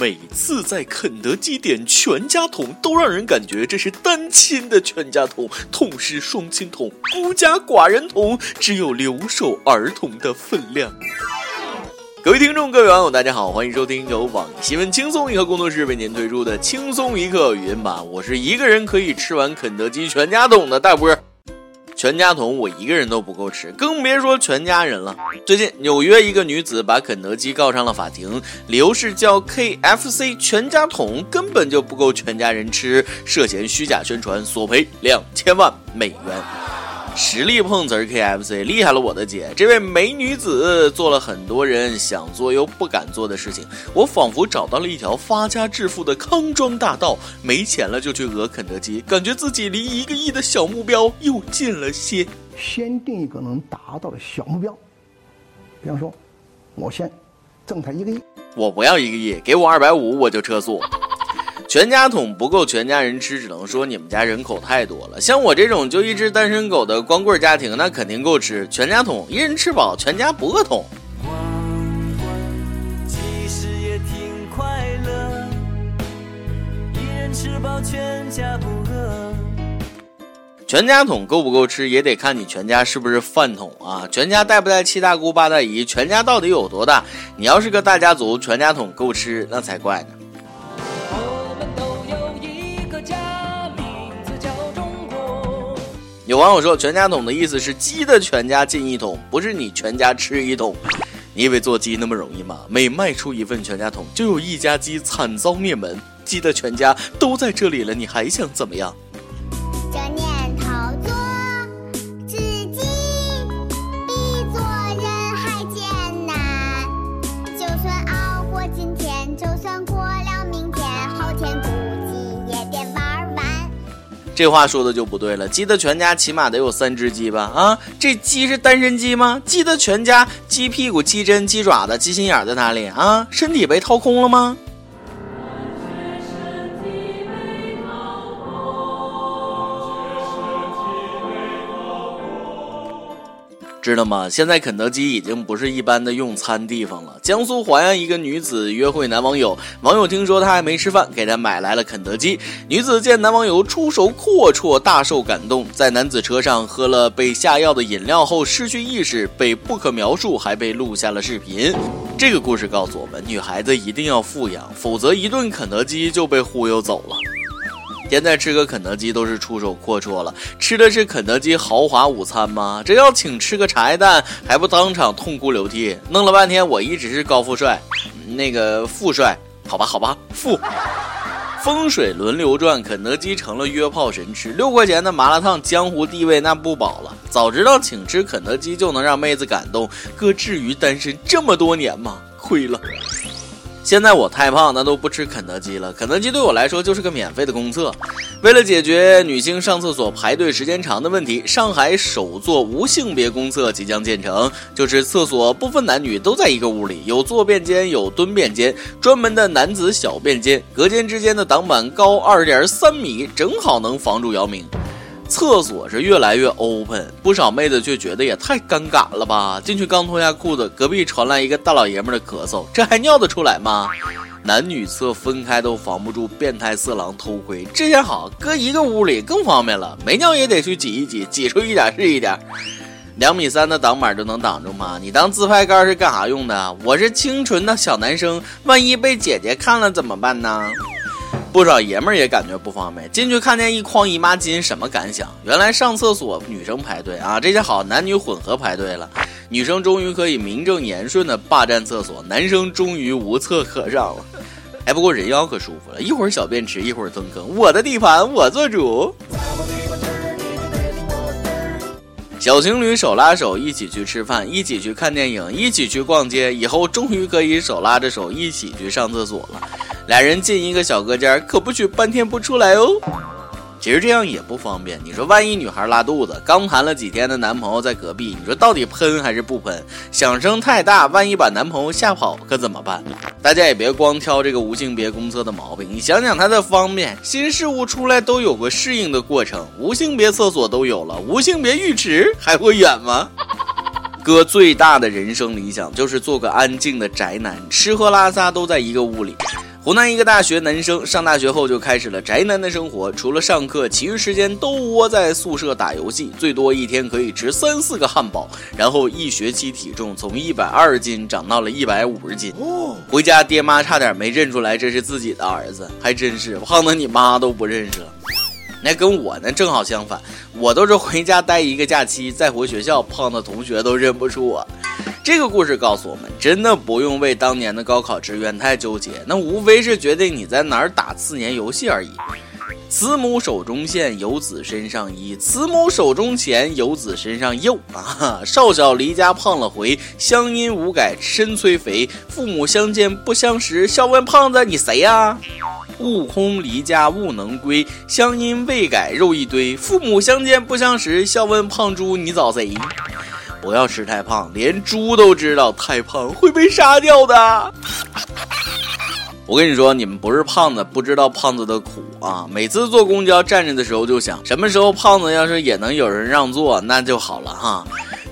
每次在肯德基点全家桶，都让人感觉这是单亲的全家桶，痛失双亲桶，孤家寡人桶，只有留守儿童的分量。各位听众，各位网友，大家好，欢迎收听由网易新闻轻松一刻工作室为您推出的轻松一刻语音版，我是一个人可以吃完肯德基全家桶的大波。全家桶我一个人都不够吃，更别说全家人了。最近，纽约一个女子把肯德基告上了法庭，理由是叫 KFC 全家桶根本就不够全家人吃，涉嫌虚假宣传，索赔两千万美元。实力碰瓷儿 KFC 厉害了，我的姐！这位美女子做了很多人想做又不敢做的事情，我仿佛找到了一条发家致富的康庄大道。没钱了就去讹肯德基，感觉自己离一个亿的小目标又近了些。先定一个能达到的小目标，比方说，我先挣他一个亿，我不要一个亿，给我二百五我就撤诉。全家桶不够全家人吃，只能说你们家人口太多了。像我这种就一只单身狗的光棍家庭，那肯定够吃。全家桶，一人吃饱，全家不饿桶。全家桶够不够吃，也得看你全家是不是饭桶啊！全家带不带七大姑八大姨？全家到底有多大？你要是个大家族，全家桶够吃，那才怪呢。有网友说，全家桶的意思是鸡的全家进一桶，不是你全家吃一桶。你以为做鸡那么容易吗？每卖出一份全家桶，就有一家鸡惨遭灭门。鸡的全家都在这里了，你还想怎么样？这话说的就不对了，鸡的全家起码得有三只鸡吧？啊，这鸡是单身鸡吗？鸡的全家，鸡屁股、鸡胗、鸡爪子、鸡心眼在哪里啊？身体被掏空了吗？知道吗？现在肯德基已经不是一般的用餐地方了。江苏淮安一个女子约会男网友，网友听说她还没吃饭，给她买来了肯德基。女子见男网友出手阔绰，大受感动，在男子车上喝了被下药的饮料后失去意识，被不可描述，还被录下了视频。这个故事告诉我们，女孩子一定要富养，否则一顿肯德基就被忽悠走了。现在吃个肯德基都是出手阔绰了，吃的是肯德基豪华午餐吗？这要请吃个茶叶蛋，还不当场痛哭流涕？弄了半天，我一直是高富帅，那个富帅，好吧，好吧，富。风水轮流转，肯德基成了约炮神吃。六块钱的麻辣烫，江湖地位那不保了。早知道请吃肯德基就能让妹子感动，哥至于单身这么多年吗？亏了。现在我太胖，那都不吃肯德基了。肯德基对我来说就是个免费的公厕。为了解决女性上厕所排队时间长的问题，上海首座无性别公厕即将建成。就是厕所不分男女，都在一个屋里，有坐便间，有蹲便间，专门的男子小便间，隔间之间的挡板高二点三米，正好能防住姚明。厕所是越来越 open，不少妹子却觉得也太尴尬了吧！进去刚脱下裤子，隔壁传来一个大老爷们的咳嗽，这还尿得出来吗？男女厕分开都防不住变态色狼偷窥，这下好，搁一个屋里更方便了，没尿也得去挤一挤，挤出一点是一点。两米三的挡板都能挡住吗？你当自拍杆是干啥用的？我是清纯的小男生，万一被姐姐看了怎么办呢？不少爷们儿也感觉不方便，进去看见一筐姨妈巾，什么感想？原来上厕所女生排队啊，这下好，男女混合排队了，女生终于可以名正言顺的霸占厕所，男生终于无厕可上了。哎，不过人妖可舒服了，一会儿小便池，一会儿蹲坑，我的地盘我做主。小情侣手拉手一起去吃饭，一起去看电影，一起去逛街，以后终于可以手拉着手一起去上厕所了。俩人进一个小隔间，可不许半天不出来哦。其实这样也不方便。你说，万一女孩拉肚子，刚谈了几天的男朋友在隔壁，你说到底喷还是不喷？响声太大，万一把男朋友吓跑，可怎么办？大家也别光挑这个无性别公厕的毛病，你想想它的方便。新事物出来都有个适应的过程，无性别厕所都有了，无性别浴池还会远吗？哥最大的人生理想就是做个安静的宅男，吃喝拉撒都在一个屋里。湖南一个大学男生上大学后就开始了宅男的生活，除了上课，其余时间都窝在宿舍打游戏，最多一天可以吃三四个汉堡，然后一学期体重从一百二十斤长到了一百五十斤。回家爹妈差点没认出来这是自己的儿子，还真是胖的你妈都不认识了。那跟我呢正好相反，我都是回家待一个假期再回学校，胖的同学都认不出我。这个故事告诉我们，真的不用为当年的高考志愿太纠结，那无非是决定你在哪儿打四年游戏而已。慈母手中线，游子身上衣；慈母手中钱，游子身上肉。啊，少小离家胖了回，乡音无改身催肥。父母相见不相识，笑问胖子你谁呀？悟空离家悟能归，乡音未改肉一堆。父母相见不相识，笑问胖猪你找谁？不要吃太胖，连猪都知道太胖会被杀掉的。我跟你说，你们不是胖子，不知道胖子的苦啊！每次坐公交站着的时候，就想什么时候胖子要是也能有人让座，那就好了哈。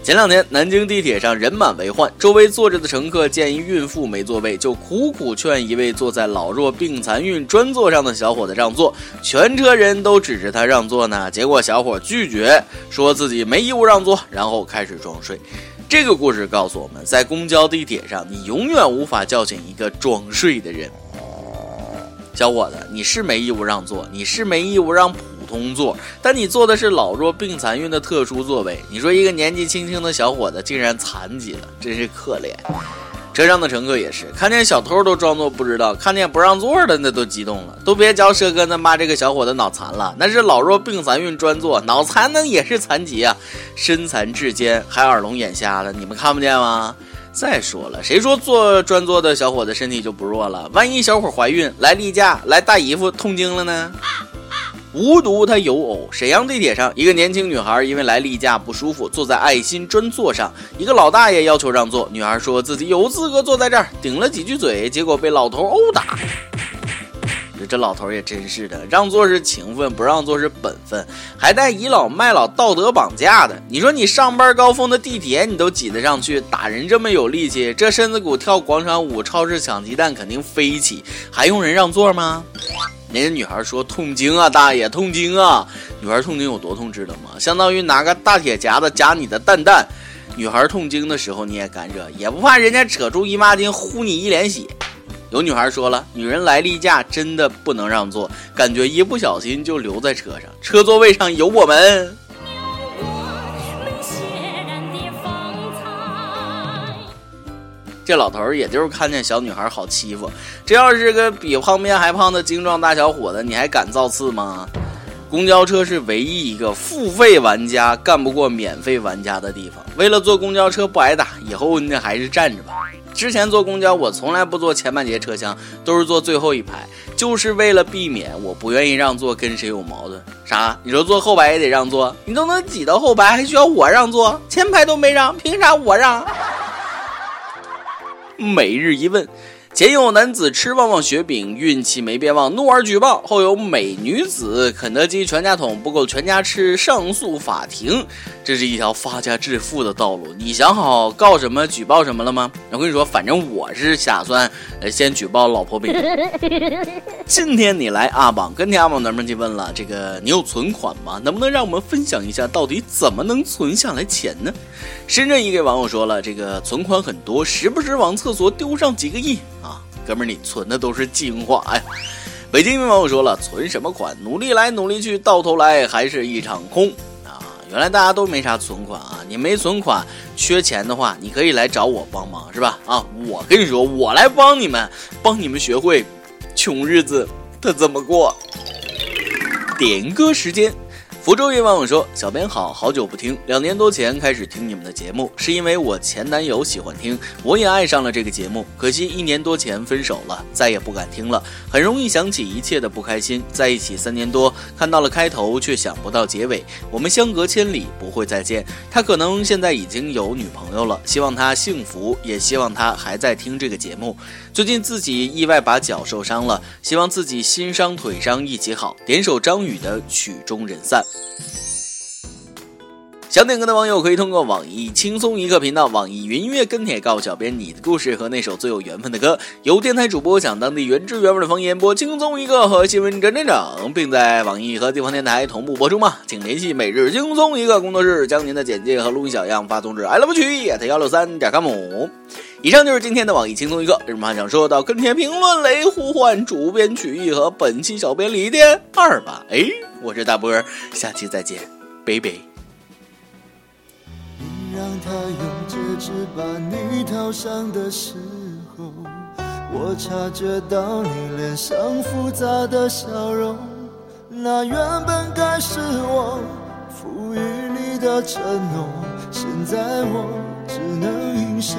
前两天，南京地铁上人满为患，周围坐着的乘客见一孕妇没座位，就苦苦劝一位坐在老弱病残孕专座上的小伙子让座。全车人都指着他让座呢，结果小伙拒绝，说自己没义务让座，然后开始装睡。这个故事告诉我们，在公交地铁上，你永远无法叫醒一个装睡的人。小伙子，你是没义务让座，你是没义务让。通座，但你坐的是老弱病残孕的特殊座位。你说一个年纪轻轻的小伙子竟然残疾了，真是可怜。车上的乘客也是，看见小偷都装作不知道，看见不让座的那都激动了。都别叫车哥那骂这个小伙子脑残了，那是老弱病残孕专座，脑残那也是残疾啊，身残志坚还耳聋眼瞎的，你们看不见吗？再说了，谁说坐专座的小伙子身体就不弱了？万一小伙怀孕来例假来大姨夫痛经了呢？无独他有偶，沈阳地铁上，一个年轻女孩因为来例假不舒服，坐在爱心专座上。一个老大爷要求让座，女孩说自己有资格坐在这儿，顶了几句嘴，结果被老头殴打。这老头也真是的，让座是情分，不让座是本分，还带倚老卖老、道德绑架的。你说你上班高峰的地铁你都挤得上去，打人这么有力气，这身子骨跳广场舞、超市抢鸡蛋肯定飞起，还用人让座吗？人家女孩说痛经啊，大爷痛经啊！女孩痛经有多痛知道吗？相当于拿个大铁夹子夹你的蛋蛋。女孩痛经的时候你也敢惹，也不怕人家扯出姨妈巾呼你一脸血。有女孩说了，女人来例假真的不能让座，感觉一不小心就留在车上，车座位上有我们。这老头儿也就是看见小女孩好欺负，这要是个比胖面还胖的精壮大小伙子，你还敢造次吗？公交车是唯一一个付费玩家干不过免费玩家的地方。为了坐公交车不挨打，以后那还是站着吧。之前坐公交，我从来不坐前半节车厢，都是坐最后一排，就是为了避免我不愿意让座跟谁有矛盾。啥？你说坐后排也得让座？你都能挤到后排，还需要我让座？前排都没让，凭啥我让？每日一问。前有男子吃旺旺雪饼，运气没变旺，怒而举报；后有美女子肯德基全家桶不够全家吃，上诉法庭。这是一条发家致富的道路。你想好告什么、举报什么了吗？我跟你说，反正我是打算呃先举报老婆饼。今天你来阿榜，跟天阿榜咱们就问了：这个你有存款吗？能不能让我们分享一下，到底怎么能存下来钱呢？深圳一个网友说了：这个存款很多，时不时往厕所丢上几个亿。哥们儿，你存的都是精华呀！北京一名网友说了：“存什么款？努力来努力去，到头来还是一场空啊！”原来大家都没啥存款啊！你没存款，缺钱的话，你可以来找我帮忙，是吧？啊，我跟你说，我来帮你们，帮你们学会穷日子他怎么过。点歌时间。福州一网友说：“小编好好久不听，两年多前开始听你们的节目，是因为我前男友喜欢听，我也爱上了这个节目。可惜一年多前分手了，再也不敢听了。很容易想起一切的不开心。在一起三年多，看到了开头，却想不到结尾。我们相隔千里，不会再见。他可能现在已经有女朋友了，希望他幸福，也希望他还在听这个节目。最近自己意外把脚受伤了，希望自己心伤腿伤一起好。点首张宇的《曲终人散》。想点歌的网友可以通过网易轻松一刻频道、网易云音乐跟帖告诉小编你的故事和那首最有缘分的歌。由电台主播讲当地原汁原味的方言，播轻松一刻和新闻整整整，并在网易和地方电台同步播出吗？请联系每日轻松一刻工作室，将您的简介和录音小样发送至 i love 曲 at 幺六三点 com。以上就是今天的网易轻松一刻，有什么想说到跟帖评论雷呼唤主编曲艺和本期小编李天二吧。哎，我是大波儿，下期再见，拜拜。让他用戒指把你套上的时候，我察觉到你脸上复杂的笑容。那原本该是我赋予你的承诺，现在我只能隐身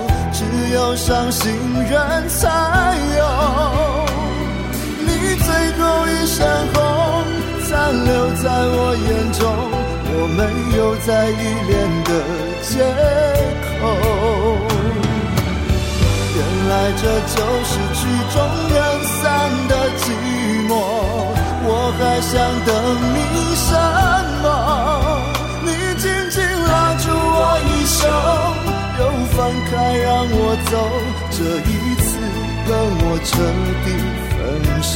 有伤心人才有。你最后一身红。残留在我眼中，我没有再依恋的借口。原来这就是曲终人散的寂寞，我还想等你什么？放开让我走，这一次跟我彻底分手。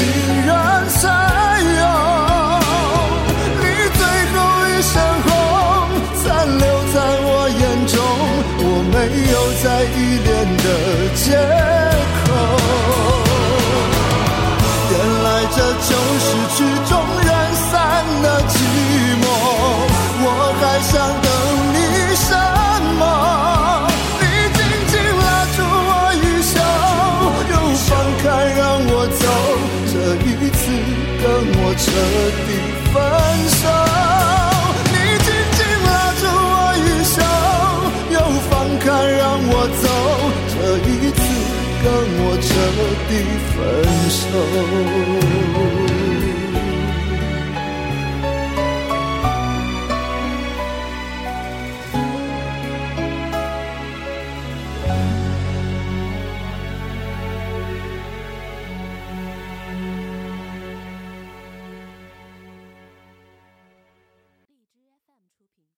有伤心人才有。你最后一身红，残留在我眼中，我没有再依恋的借我走，这一次跟我彻底分手。